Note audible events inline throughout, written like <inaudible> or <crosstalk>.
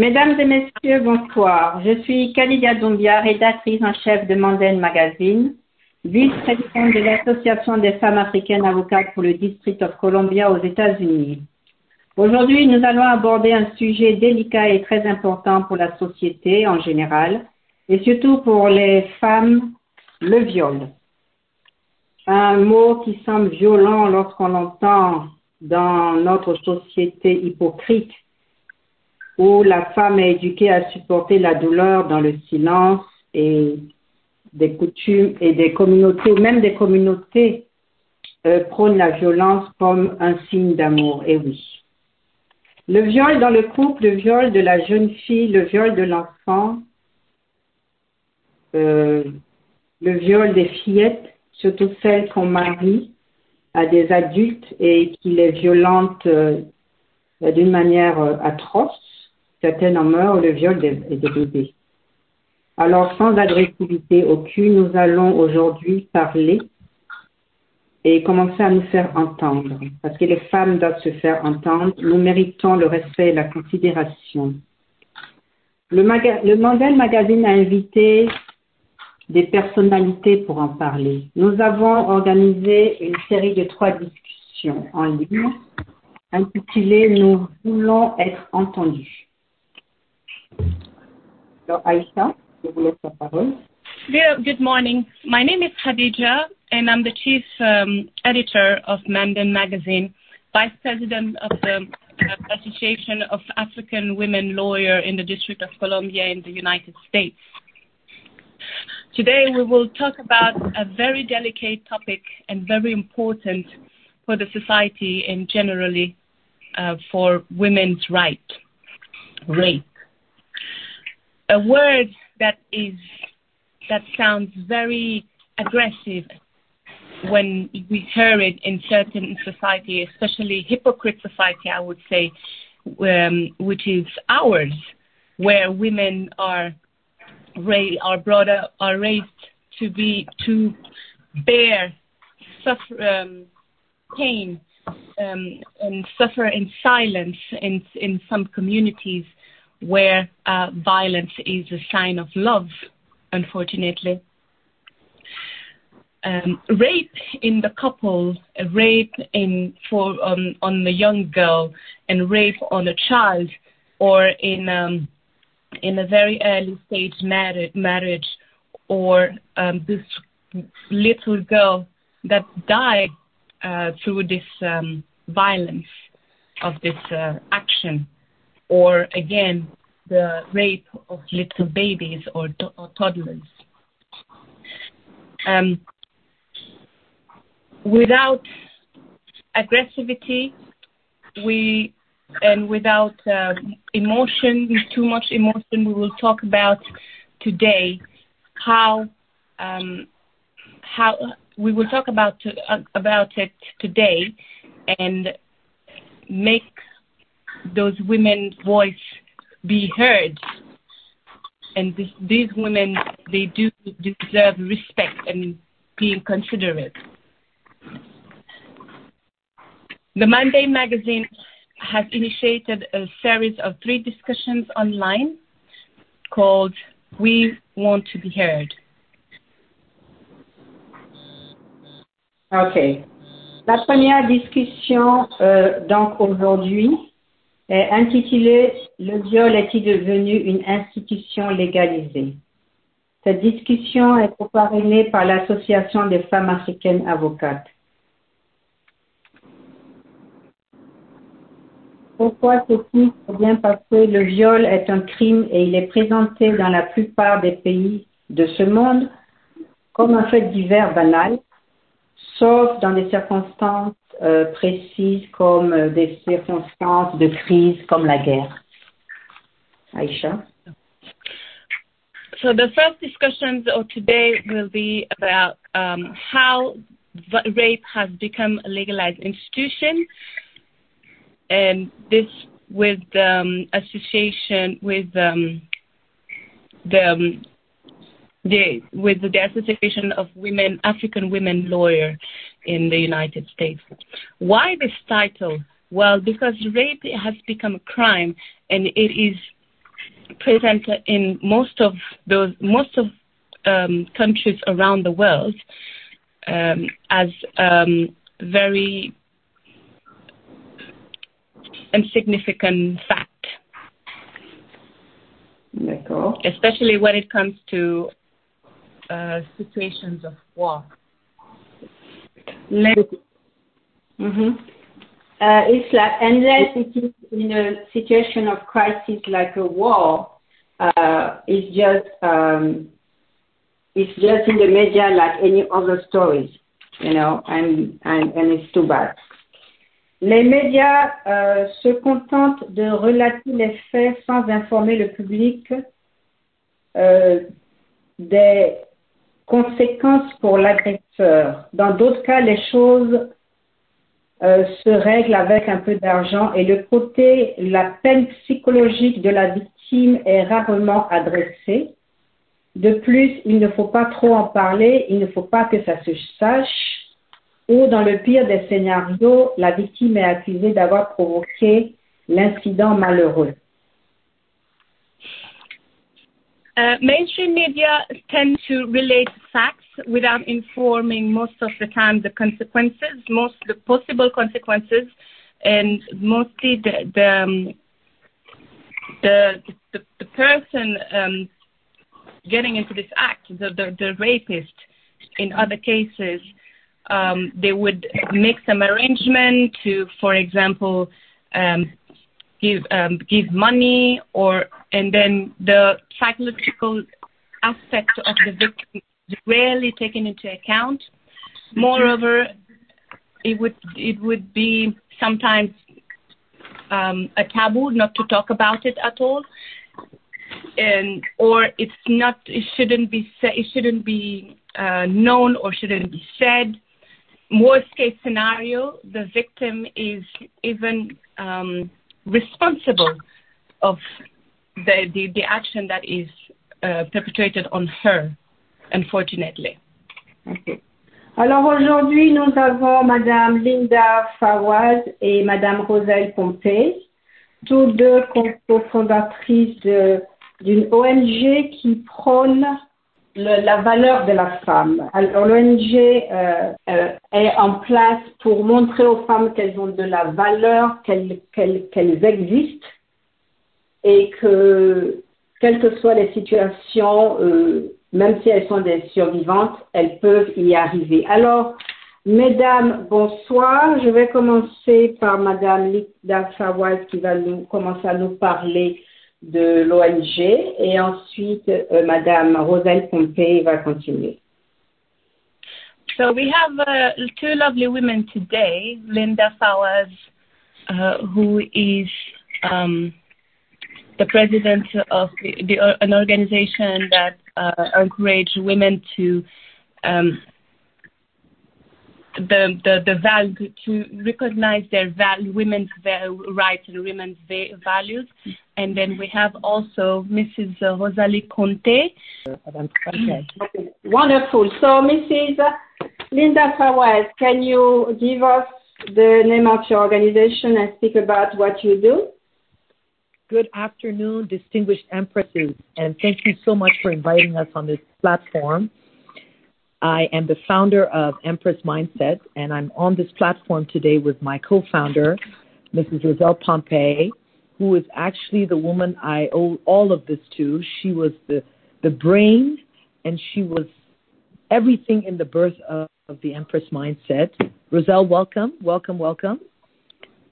Mesdames et messieurs, bonsoir. Je suis Khalidia Doumbia, rédactrice en chef de Manden Magazine, vice-présidente de l'Association des femmes africaines avocates pour le District of Columbia aux États-Unis. Aujourd'hui, nous allons aborder un sujet délicat et très important pour la société en général, et surtout pour les femmes, le viol. Un mot qui semble violent lorsqu'on l'entend dans notre société hypocrite où la femme est éduquée à supporter la douleur dans le silence et des coutumes et des communautés, même des communautés, euh, prônent la violence comme un signe d'amour. Et oui. Le viol dans le couple, le viol de la jeune fille, le viol de l'enfant, euh, le viol des fillettes, surtout celles qu'on marie à des adultes et qui les violentent euh, d'une manière euh, atroce. Certaines en meurent, le viol des, des bébés. Alors, sans agressivité aucune, nous allons aujourd'hui parler et commencer à nous faire entendre. Parce que les femmes doivent se faire entendre. Nous méritons le respect et la considération. Le, le Mandel Magazine a invité des personnalités pour en parler. Nous avons organisé une série de trois discussions en ligne intitulées Nous voulons être entendus. Parole. Good morning. My name is Khadija, and I'm the chief um, editor of Manden Magazine, vice president of the uh, Association of African Women Lawyer in the District of Columbia in the United States. Today we will talk about a very delicate topic and very important for the society and generally uh, for women's right, rape. A word that is that sounds very aggressive when we hear it in certain society, especially hypocrite society, I would say, um, which is ours, where women are raised, are brought up, are raised to be to bear suffer, um, pain um, and suffer in silence in in some communities where uh, violence is a sign of love, unfortunately. Um, rape in the couple, rape in for um, on the young girl, and rape on a child, or in um, in a very early stage marriage, marriage or um, this little girl that died uh, through this um, violence of this uh, action, or again the rape of little babies or, or toddlers. Um, without aggressivity, we and without uh, emotion, too much emotion, we will talk about today how um, how we will talk about uh, about it today and make those women's voice be heard. And this, these women, they do deserve respect and being considerate. The Manden magazine has initiated a series of three discussions online called We Want to Be Heard. OK. La première discussion, euh, donc aujourd'hui, est intitulée Le viol est-il devenu une institution légalisée? Cette discussion est parrainée par l'Association des femmes africaines avocates. Pourquoi ceci Eh bien parce que le viol est un crime et il est présenté dans la plupart des pays de ce monde comme un fait divers banal, sauf dans des circonstances euh, précises comme euh, des circonstances de crise comme la guerre. Aïcha. So the first discussions of today will be about um, how rape has become a legalized institution and this with um, association with um, the, um, the with the Association of Women African Women Lawyer in the United States. Why this title? Well, because rape has become a crime and it is present in most of those most of um, countries around the world um, as um, very insignificant fact. Especially when it comes to uh, situations of war. Mm-hmm. Uh, it's like unless it is in a situation of crisis like a war, uh, it's just um, it's just in the media like any other stories, you know, and and, and it's too bad. Les médias euh, se contentent de relater les faits sans informer le public euh, des conséquences pour l'agresseur. Dans d'autres cas, les choses euh, se règlent avec un peu d'argent et le côté, la peine psychologique de la victime est rarement adressée. De plus, il ne faut pas trop en parler, il ne faut pas que ça se sache ou dans le pire des scénarios, la victime est accusée d'avoir provoqué l'incident malheureux. Mainstream media tend to relate facts without informing most of the time the consequences, most the possible consequences, and mostly the the um, the, the, the, person um, getting into this act, the, the, the rapist, in other cases, um, they would make some arrangement to, for example, um, give um, give money or and then the psychological aspect of the victim is rarely taken into account. Moreover, it would it would be sometimes um, a taboo not to talk about it at all, and or it's not it shouldn't be it shouldn't be uh, known or shouldn't be said worst case scenario, the victim is even um, responsible of the, the, the, action that is uh, perpetrated on her, unfortunately. Okay. Alors aujourd'hui, nous avons Madame Linda Fawaz et Madame Roselle Pompey, toutes deux cofondatrices d'une ONG qui prône la valeur de la femme. Alors l'ONG euh, euh, est en place pour montrer aux femmes qu'elles ont de la valeur, qu'elles existent et que quelles que soient les situations, euh, même si elles sont des survivantes, elles peuvent y arriver. Alors, mesdames, bonsoir. Je vais commencer par Madame Lida Fawaz qui va nous commencer à nous parler de l'ONG et ensuite euh, Madame Roselle Pompey va continuer. So we have uh, two lovely women today, Linda Fawaz, uh, who is um, the president of the, the, an organization that uh, encourages women to um, the the the value to recognize their value, women's rights and women's values, and then we have also Mrs. Rosalie Conte. Okay. <clears throat> Wonderful. So, Mrs. Linda Fawaz, can you give us the name of your organization and speak about what you do? Good afternoon, distinguished empresses, and thank you so much for inviting us on this platform. I am the founder of Empress Mindset, and I'm on this platform today with my co founder, Mrs. Roselle Pompey, who is actually the woman I owe all of this to. She was the, the brain, and she was everything in the birth of, of the Empress Mindset. Roselle, welcome, welcome, welcome.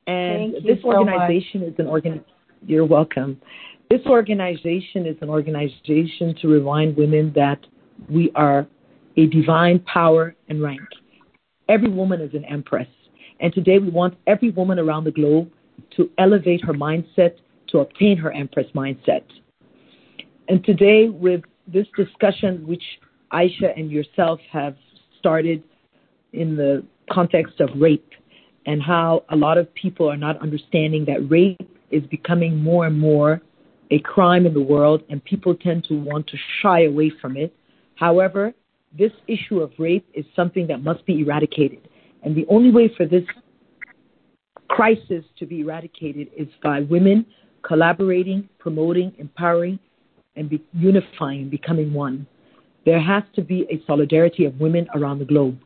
And Thank this so organization much. is an organ. You're welcome. This organization is an organization to remind women that we are a divine power and rank. Every woman is an empress. And today we want every woman around the globe to elevate her mindset to obtain her empress mindset. And today, with this discussion, which Aisha and yourself have started in the context of rape, and how a lot of people are not understanding that rape is becoming more and more a crime in the world, and people tend to want to shy away from it. However, this issue of rape is something that must be eradicated. And the only way for this crisis to be eradicated is by women collaborating, promoting, empowering, and be unifying, becoming one. There has to be a solidarity of women around the globe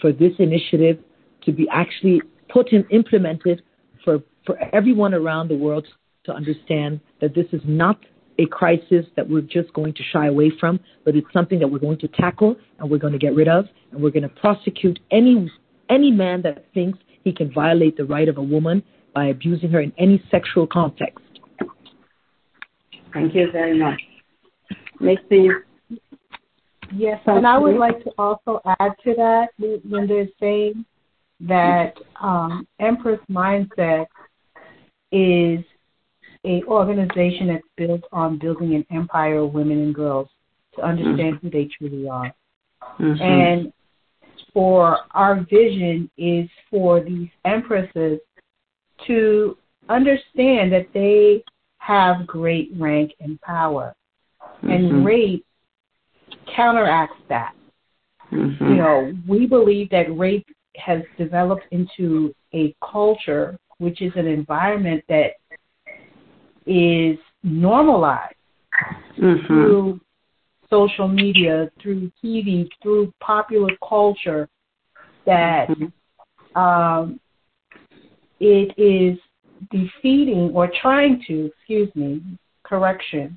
for this initiative to be actually put and implemented for, for everyone around the world to understand that this is not a crisis that we're just going to shy away from, but it's something that we're going to tackle and we're going to get rid of, and we're going to prosecute any any man that thinks he can violate the right of a woman by abusing her in any sexual context. Thank you very much. Merci. Yes, and I would like to also add to that, Linda is saying that um, Empress Mindset is a organization that's built on building an empire of women and girls to understand mm-hmm. who they truly are. Mm-hmm. And for our vision is for these empresses to understand that they have great rank and power. Mm-hmm. And rape counteracts that. Mm-hmm. You know, we believe that rape has developed into a culture which is an environment that is normalized mm-hmm. through social media, through TV, through popular culture, that mm-hmm. um, it is defeating or trying to, excuse me, correction,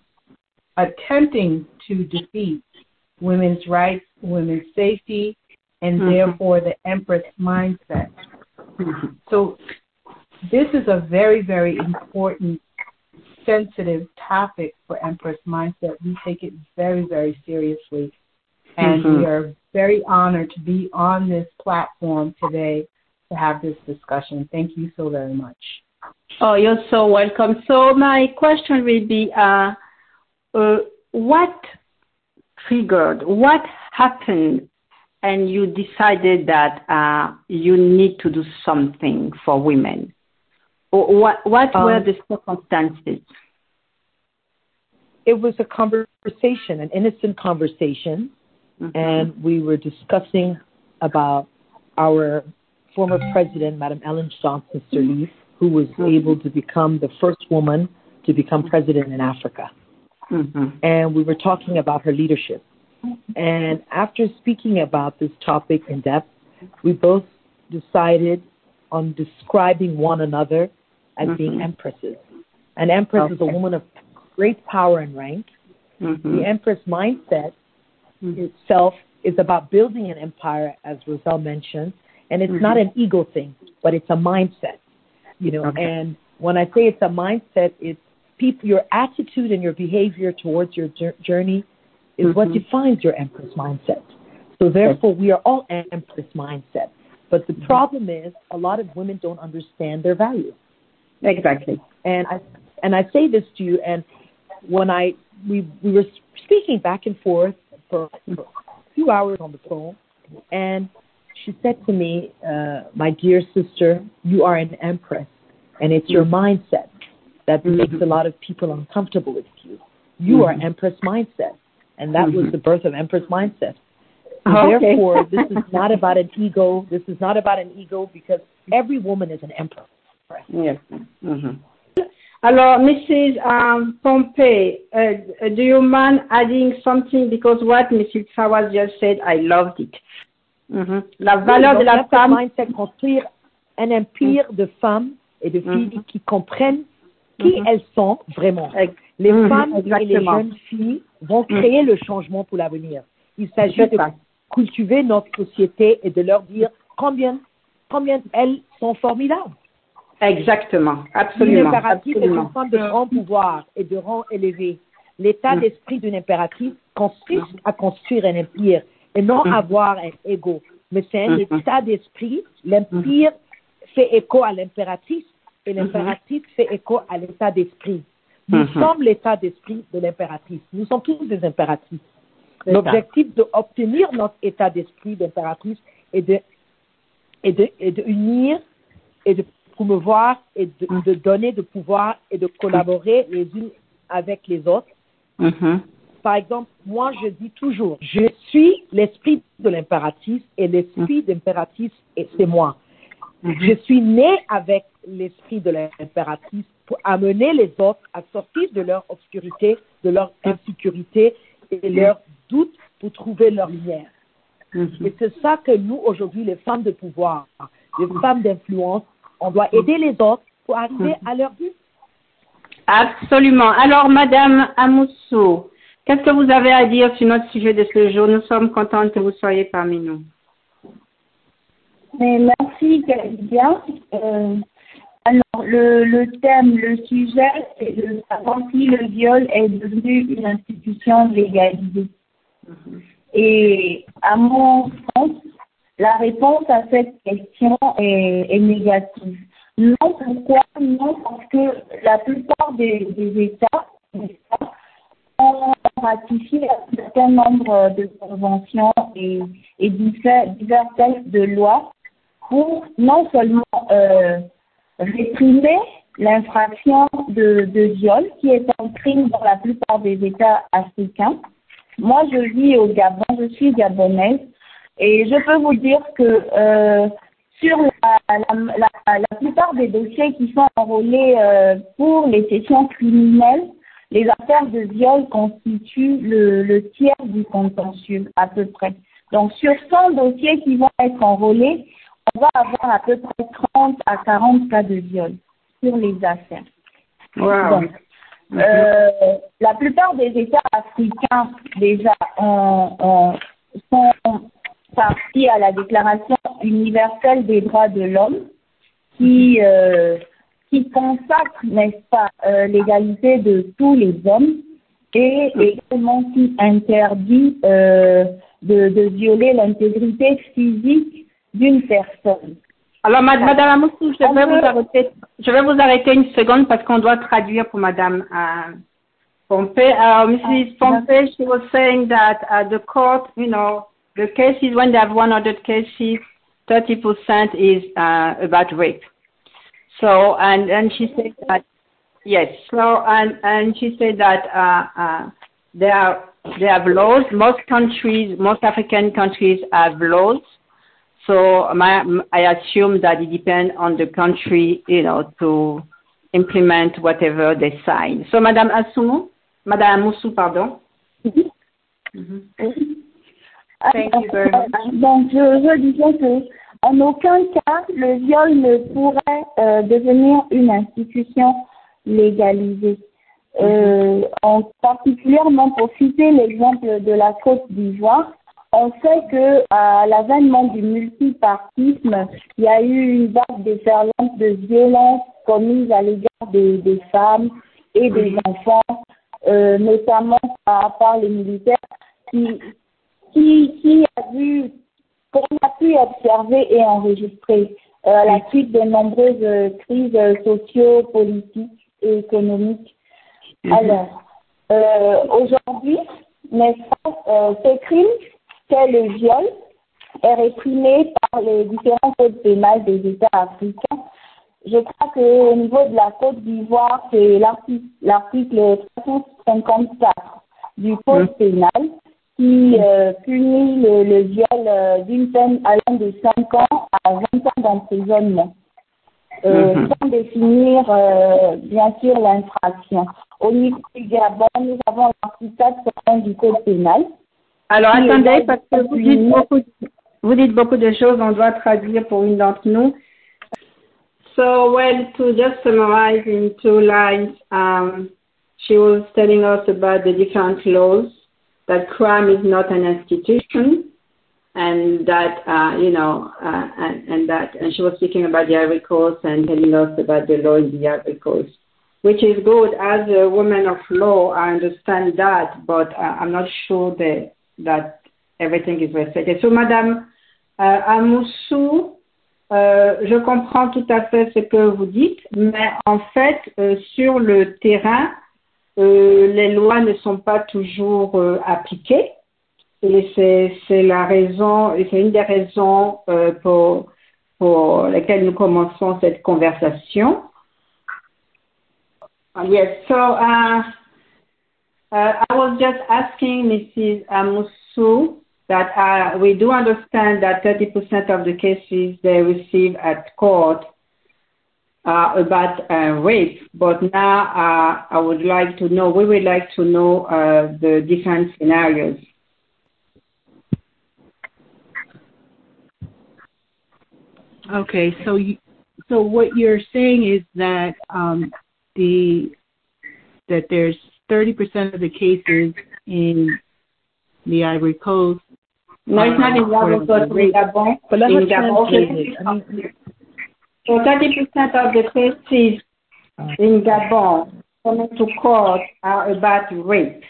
attempting to defeat women's rights, women's safety, and mm-hmm. therefore the Empress mindset. Mm-hmm. So this is a very, very important, sensitive topic for Empress mindset. We take it very, very seriously. And mm-hmm. we are very honored to be on this platform today to have this discussion. Thank you so very much. Oh, you're so welcome. So my question will be, uh, uh, what triggered, what happened, and you decided that uh, you need to do something for women? What, what um, were the circumstances? It was a conversation, an innocent conversation, mm-hmm. and we were discussing about our former president, Madam Ellen Johnson Sirleaf, who was mm-hmm. able to become the first woman to become president in Africa. Mm-hmm. And we were talking about her leadership. And after speaking about this topic in depth, we both decided on describing one another as mm-hmm. being empresses. An empress okay. is a woman of great power and rank. Mm-hmm. The empress mindset mm-hmm. itself is about building an empire, as Roselle mentioned, and it's not mm-hmm. an ego thing, but it's a mindset. You know, okay. and when I say it's a mindset, it's people, your attitude and your behavior towards your journey is mm-hmm. what defines your empress mindset. So therefore, we are all empress mindset. But the mm-hmm. problem is, a lot of women don't understand their value. Exactly. And I and I say this to you, and when I we we were speaking back and forth for, a few hours on the phone, and she said to me, uh, "My dear sister, you are an empress, and it's your mm-hmm. mindset that mm-hmm. makes a lot of people uncomfortable with you. You mm-hmm. are Empress mindset, and that mm-hmm. was the birth of Empress mindset. Oh, Therefore, okay. this is not about an ego. This is not about an ego because every woman is an empress. Yes. Mm-hmm. Alors, Mrs. Um, Pompey, uh, do you mind adding something? Because what Mrs. Fawaz just said, I loved it. Mm-hmm. La valeur de la femme. Mindset, construire un empire mm-hmm. de femmes et de filles mm-hmm. qui comprennent qui mm-hmm. elles sont vraiment. Les mm-hmm. femmes Exactement. et les jeunes filles vont créer le changement pour l'avenir. Il s'agit de cultiver notre société et de leur dire combien, combien elles sont formidables. Exactement, absolument. Une impératrice est une de grand pouvoir et de rang élevé. L'état mm. d'esprit d'une impératrice consiste à construire un empire et non mm. avoir un ego. Mais c'est un mm-hmm. état d'esprit. L'empire fait écho à l'impératrice et l'impératrice fait écho à l'état d'esprit. Nous mm-hmm. sommes l'état d'esprit de l'impératrice. Nous sommes tous des impératrices. L'objectif d'obtenir notre état d'esprit d'impératrice est de, est de, est de unir et de promouvoir et de, mm. de, donner de pouvoir et de collaborer les unes avec les autres. Mm-hmm. Par exemple, moi, je dis toujours, je suis l'esprit de l'impératrice et l'esprit mm. d'impératrice, c'est moi. Mm-hmm. Je suis née avec l'esprit de l'impératrice pour amener les autres à sortir de leur obscurité, de leur insécurité et leur doute pour trouver leur lumière. Mhm. Et c'est ça que nous, aujourd'hui, les femmes de pouvoir, les femmes d'influence, on doit aider les autres pour arriver à leur but. Absolument. Alors, Madame Amoussou, qu'est-ce que vous avez à dire sur notre sujet de ce jour? Nous sommes contentes que vous soyez parmi nous. Mais merci, Calidia. Euh, alors, le, le thème, le sujet, c'est de savoir si le viol est devenu une institution légalisée. Et à mon sens, la réponse à cette question est, négative. Non, pourquoi? Non, parce que la plupart des, États, ont ratifié un certain nombre de conventions et, et divers, divers textes de loi pour non seulement euh, réprimer l'infraction de, de viol, qui est un crime dans la plupart des États africains. Moi, je vis au Gabon, je suis gabonaise, et je peux vous dire que euh, sur la, la, la, la, plupart des dossiers qui sont enrôlés euh, pour les sessions criminelles, les affaires de viol constituent le, le, tiers du contentieux à peu près. Donc sur 100 dossiers qui vont être enrôlés, on va avoir à peu près 30 à 40 cas de viol sur les affaires. Wow. Donc, euh, la plupart des États africains déjà ont, ont, sont partie à la Déclaration universelle des droits de l'homme qui, euh, qui consacre, n'est-ce pas, euh, l'égalité de tous les hommes et également qui interdit euh, de, de violer l'intégrité physique d'une personne. Alors, Madame Amoussou, je vais, vous arrêter, je vais vous arrêter une seconde parce qu'on doit traduire pour Madame Pompey. Uh, Mrs. Pompey, she was saying that uh, the court, you know, the cases when they have 100 cases, 30% is uh, about rape. So, and, and she said that, yes, so, and, and she said that uh, uh, they, are, they have laws. Most countries, most African countries have laws. So my, I assume that it depends on the country, you know, to implement whatever they sign. So, Madame Asumu, Madame Moussou, pardon. Mm-hmm. Mm-hmm. Thank you very much. <laughs> Donc, je, je disais que en aucun cas le viol ne pourrait euh, devenir une institution légalisée. Euh, en particulièrement pour citer l'exemple de la Côte d'Ivoire, on sait que à l'avènement du multipartisme, il y a eu une vague déferlante de violence commise à l'égard des, des, femmes et des enfants, euh, notamment par, par les militaires, qui, qui, qui a vu, qu'on a pu observer et enregistrer euh, à la suite de nombreuses euh, crises socio-politiques et économiques. Mhm. Alors, euh, aujourd'hui, n'est-ce pas, euh, ce crime, qu'est le viol, est réprimé par les différents codes pénals des États africains. Je crois qu'au niveau de la Côte d'Ivoire, c'est l'article, l'article 354 du Code Mhm. pénal qui euh, punit le, le viol euh, d'une peine allant de 5 ans à 20 ans d'emprisonnement. Euh, Mhm. Sans définir, euh, bien sûr, l'infraction. Au niveau du Gabon, nous avons l'article 401 du Code pénal. Alors, attendez, parce que vous dites beaucoup, vous dites beaucoup de choses, on doit traduire pour une d'entre nous. So, well, to just summarize in two lines, um, she was telling us about the different laws, that crime is not an institution, and that, uh, you know, uh, and, and that, and she was speaking about the Ivory Coast and telling us about the law in the Ivory Coast, which is good. As a woman of law, I understand that, but uh, I'm not sure that, that everything is respected. So, Madame euh, Amoussou, euh, je comprends tout à fait ce que vous dites, mais en fait, euh, sur le terrain, les lois ne sont pas toujours euh, appliquées. Et c'est, la raison, c'est une des raisons euh, pour, pour lesquelles nous commençons cette conversation. Uh, yes, so uh, uh, I was just asking Mrs. Amusu that uh, we do understand that 30% of the cases they receive at court about uh, rape, but now uh, I would like to know, we would like to know uh, the different scenarios. Okay, so so what you're saying is that um, the that there's 30% of the cases in the Ivory Coast. No, it's not in Ivory Coast, in Gabon. So 30% of the cases in Gabon coming to court are about rape.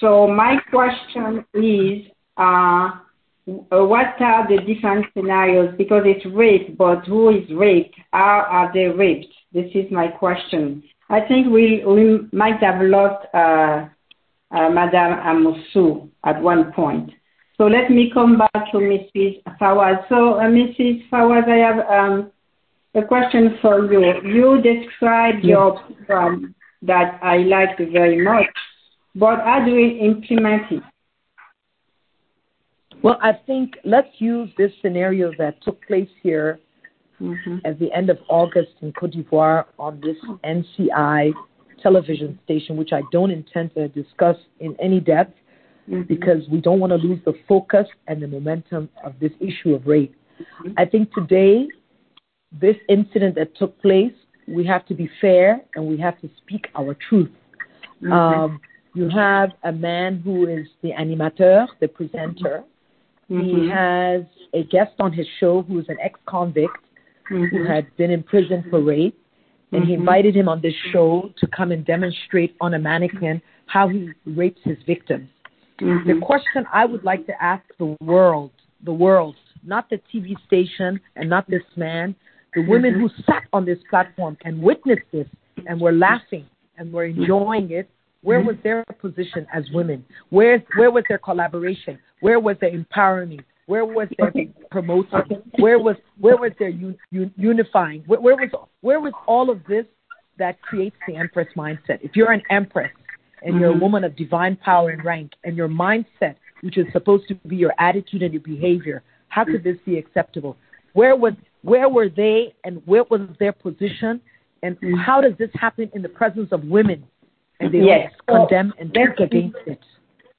So my question is, uh, what are the different scenarios? Because it's rape, but who is raped? How are they raped? This is my question. I think we we might have lost uh, uh, Madame Amoussou at one point. So let me come back to Mrs. Fawaz. So uh, Mrs. Fawaz, I have um, a question for you. You described your program that I liked very much, but how do we implement it? Well, I think let's use this scenario that took place here mm-hmm. at the end of August in Cote d'Ivoire on this NCI television station, which I don't intend to discuss in any depth mm-hmm. because we don't want to lose the focus and the momentum of this issue of rape. Mm-hmm. I think today, this incident that took place, we have to be fair and we have to speak our truth. Mm-hmm. Um, you have a man who is the animateur, the presenter, Mm-hmm. He has a guest on his show who is an ex convict mm-hmm. who had been in prison for rape. And he mm-hmm. invited him on this show to come and demonstrate on a mannequin how he rapes his victims. Mm-hmm. The question I would like to ask the world, the world, not the TV station and not this man, the women who sat on this platform and witnessed this and were laughing and were enjoying it, where was their position as women? Where, where was their collaboration? Where was their empowering? Where was their promoting? Where was where was their un, un, unifying? Where, where was where was all of this that creates the empress mindset? If you're an empress and you're a mm-hmm. woman of divine power and rank, and your mindset, which is supposed to be your attitude and your behavior, how could this be acceptable? Where was where were they, and where was their position, and mm-hmm. how does this happen in the presence of women? And they yes. condemn and speak against it.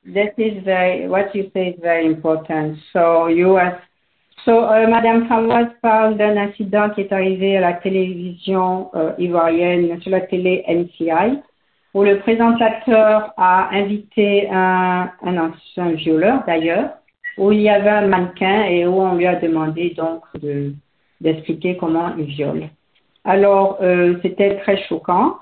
This is very, what you say is very important. So you ask, so euh, Madame Fawaz parle d'un incident qui est arrivé à la télévision euh, ivoirienne, sur la télé NCI, où le présentateur a invité un, un ancien violeur d'ailleurs, où il y avait un mannequin et où on lui a demandé donc de, d'expliquer comment il viole. Alors, euh, c'était très choquant,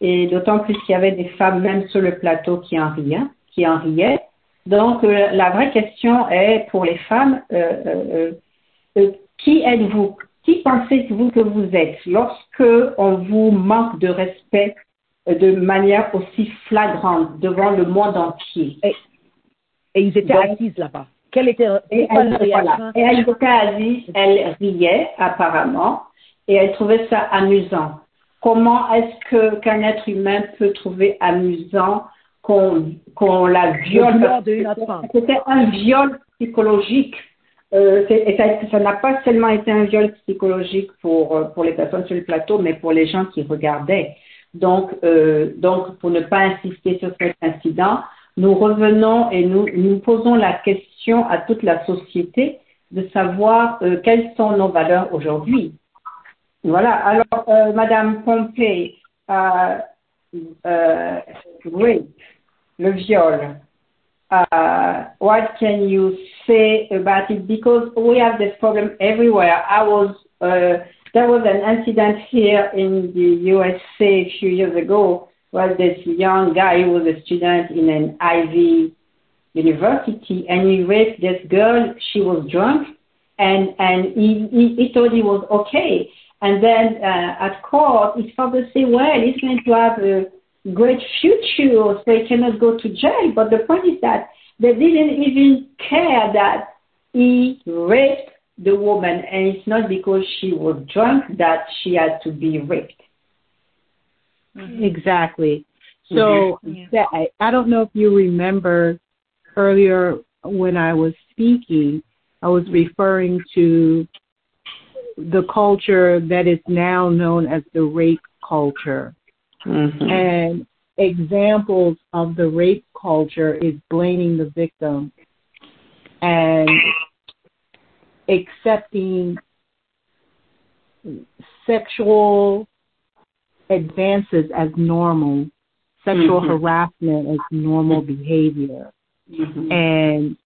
et d'autant plus qu'il y avait des femmes même sur le plateau qui en riaient qui en riait. Donc, euh, la vraie question est pour les femmes, euh, qui êtes-vous? Qui pensez-vous que vous êtes lorsque on vous manque de respect de manière aussi flagrante devant le monde entier? Et, ils étaient assises là-bas. Quelle était et elle, voilà. et elle était assise, elle riait apparemment, et elle trouvait ça amusant. Comment est-ce qu'un être humain peut trouver amusant qu'on la viole. C'était un viol psychologique. Euh, et ça n'a pas seulement été un viol psychologique pour, pour les personnes sur le plateau, mais pour les gens qui regardaient. Donc, euh, donc pour ne pas insister sur cet incident, nous revenons et nous, nous posons la question à toute la société de savoir euh, quelles sont nos valeurs aujourd'hui. Voilà. Alors, euh, Madame Pompey, euh, euh, rape, le viol. What can you say about it? Because we have this problem everywhere. I was uh, there was an incident here in the USA a few years ago where this young guy was a student in an Ivy university and he raped this girl. She was drunk and and he, he, he thought he was okay. And then uh, at court, his father said, well, he's going to have a great future, so he cannot go to jail. But the point is that they didn't even care that he raped the woman, and it's not because she was drunk that she had to be raped. Mm-hmm. Exactly. So mm-hmm. I, I don't know if you remember earlier when I was speaking, I was referring to the culture that is now known as the rape culture. Mm-hmm. And examples of the rape culture is blaming the victim and accepting sexual advances as normal, sexual Mhm. harassment as normal behavior. Mhm. And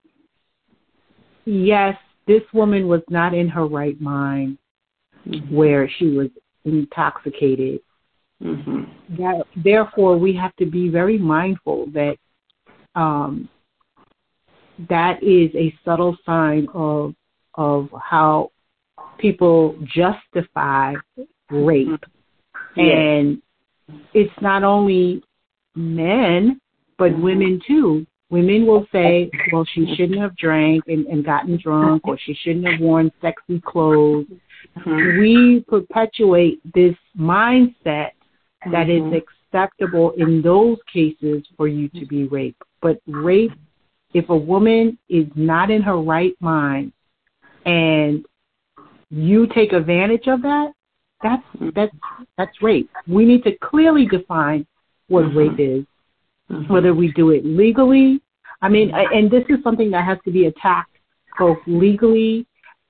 yes, this woman was not in her right mind Mhm. where she was intoxicated. Mhm. That, therefore, we have to be very mindful that um, that is a subtle sign of of how people justify rape, Yes. and it's not only men but women too. Women will say, "Well, she shouldn't have drank and, and gotten drunk, or she shouldn't have worn sexy clothes." Mhm. we perpetuate this mindset that is Mhm. acceptable in those cases for you to be raped. But rape, if a woman is not in her right mind and you take advantage of that, that's that's that's rape. We need to clearly define what Mhm. rape is, Mhm. whether we do it legally. I mean, and this is something that has to be attacked both legally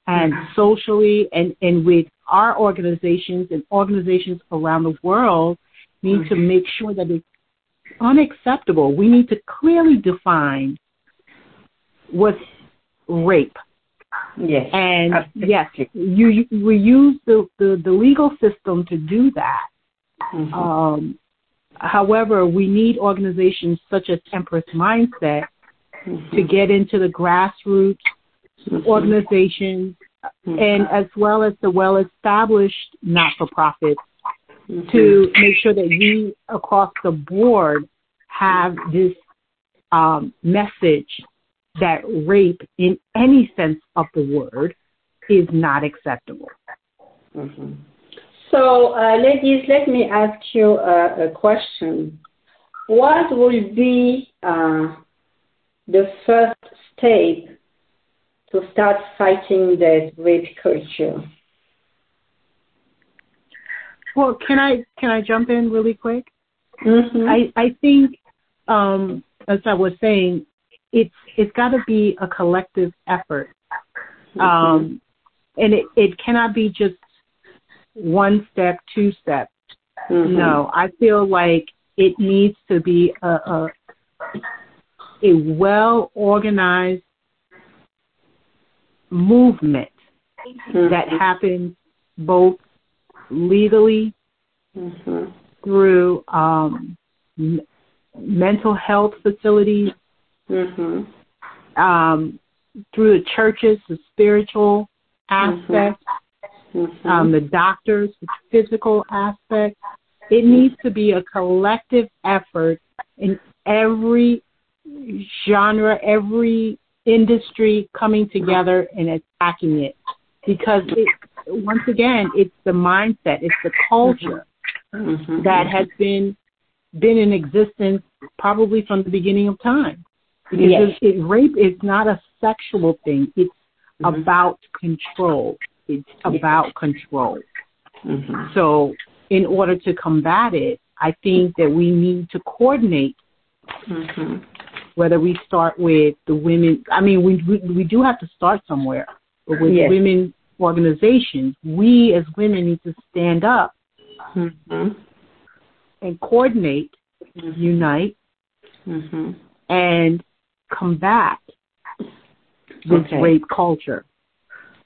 and socially and, and with our organizations and organizations around the world need to make sure that it's unacceptable. We need to clearly define what's rape. Yes. And Absolutely. yes, you, you we use the, the, the legal system to do that. Mhm. Um, however, we need organizations such as Empress Mindset to get into the grassroots Mhm. organizations and as well as the well established not for profits Mhm. to make sure that we across the board have this um, message that rape in any sense of the word is not acceptable. So, uh, ladies, let me ask you a, a question. What will be uh, the first step to start fighting the rape culture? Well, can I can I jump in really quick? Mhm. I I think um, as I was saying, it's it's got to be a collective effort, um, and it it cannot be just one step, two steps. Mhm. No, I feel like it needs to be a a, a well organized movement Mhm. that happens both legally Mhm. through um, m- mental health facilities, Mhm. um, through the churches, the spiritual aspect, Mhm. um, the doctors, the physical aspect. It needs to be a collective effort in every genre, every industry coming together and attacking it. Because it, once again, it's the mindset, it's the culture Mhm. that has been been in existence probably from the beginning of time. Because Yes. it, it, rape is not a sexual thing; it's Mhm. about control. It's about control. Mhm. So, in order to combat it, I think that we need to coordinate. Mhm. Whether we start with the women, I mean, we we, we do have to start somewhere. But with Yes. women organizations, we as women need to stand up Mhm. and coordinate, Mhm. unite, Mhm. and combat this Okay. rape culture.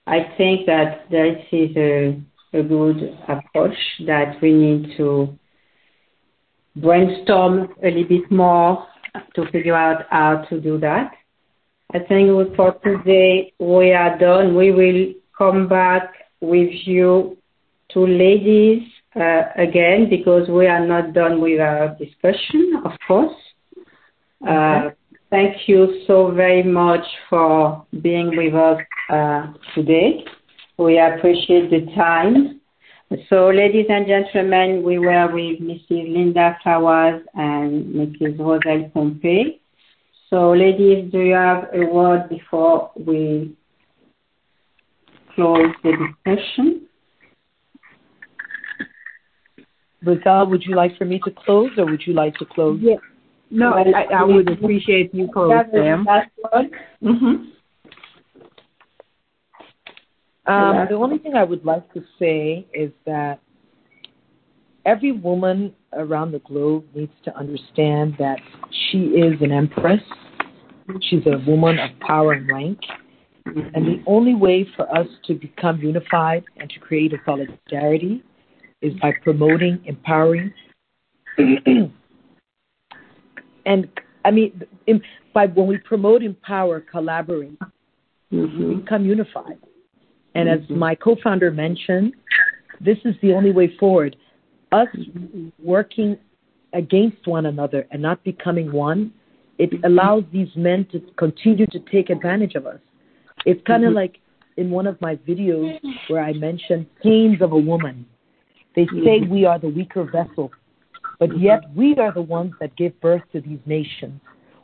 I think that this is a, good approach that we need to brainstorm a little bit more to figure out how to do that. I think for today we are done. We will come back with you two ladies uh, again because we are not done with our discussion, of course. Uh, Thank you so very much for being with us uh, today. We appreciate the time. So, Ladies and gentlemen, we were with Mrs. Linda Flowers and Mrs. Roselle So, Ladies, do you have a word before we close the discussion? Rizal, would you like for me to close, or would you like to close? Yes. No, I, I would appreciate you close, Sam. Mm-hmm. Um, the only thing I would like to say is that every woman around the globe needs to understand that she is an empress. She's a woman of power and rank. And the only way for us to become unified and to create a solidarity is by promoting, empowering, <clears throat> and I mean, in, by when we promote, empower, collaborate, Mm-hmm. we become unified. And as mm-hmm. my co-founder mentioned, this is the only way forward. Us mm-hmm. working against one another and not becoming one, it mm-hmm. allows these men to continue to take advantage of us. It's kind of like in one of my videos where I mentioned pains of a woman. They say we are the weaker vessel, but mm-hmm. yet we are the ones that give birth to these nations.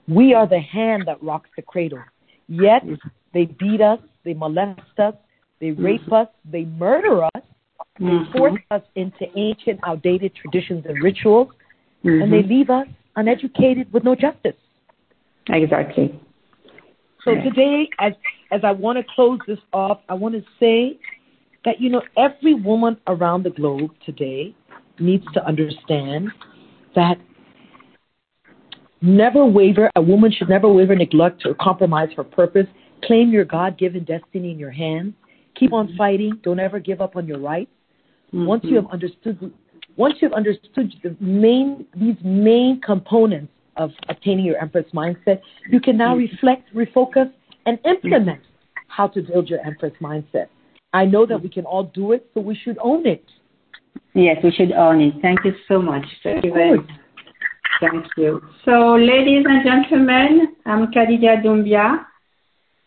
We are the hand that rocks the cradle. Yet mm-hmm. they beat us, they molest us, they mm-hmm. rape us, they murder us, they force us into ancient, outdated traditions and rituals, and they leave us uneducated with no justice. Exactly. So today, as as I want to close this off, I want to say that you know every woman around the globe today needs to understand that never waver. A woman should never waver, neglect, or compromise her purpose. Claim your God-given destiny in your hands. Keep on mm-hmm. fighting. Don't ever give up on your rights. Mm-hmm. Once you have understood, once you have understood the main these main components of obtaining your Empress mindset, you can now mm-hmm. reflect, refocus, and implement how to build your Empress mindset. I know that we can all do it, so we should own it. Yes, we should own it. Thank you so much. Very well. Good. Thank you. So, ladies and gentlemen, I'm Khadija Doumbia.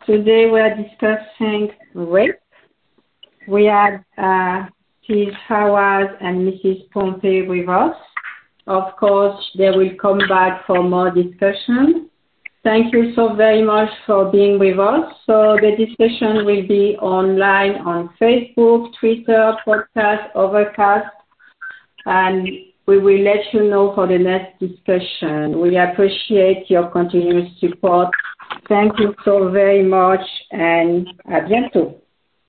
Today we are discussing rape. We have uh, Ms. Howard and Mrs. Pompey with us. Of course, they will come back for more discussion. Thank you so very much for being with us. So the discussion will be online on Facebook, Twitter, podcast, Overcast, and we will let you know for the next discussion. We appreciate your continuous support. Thank you so very much and à bientôt.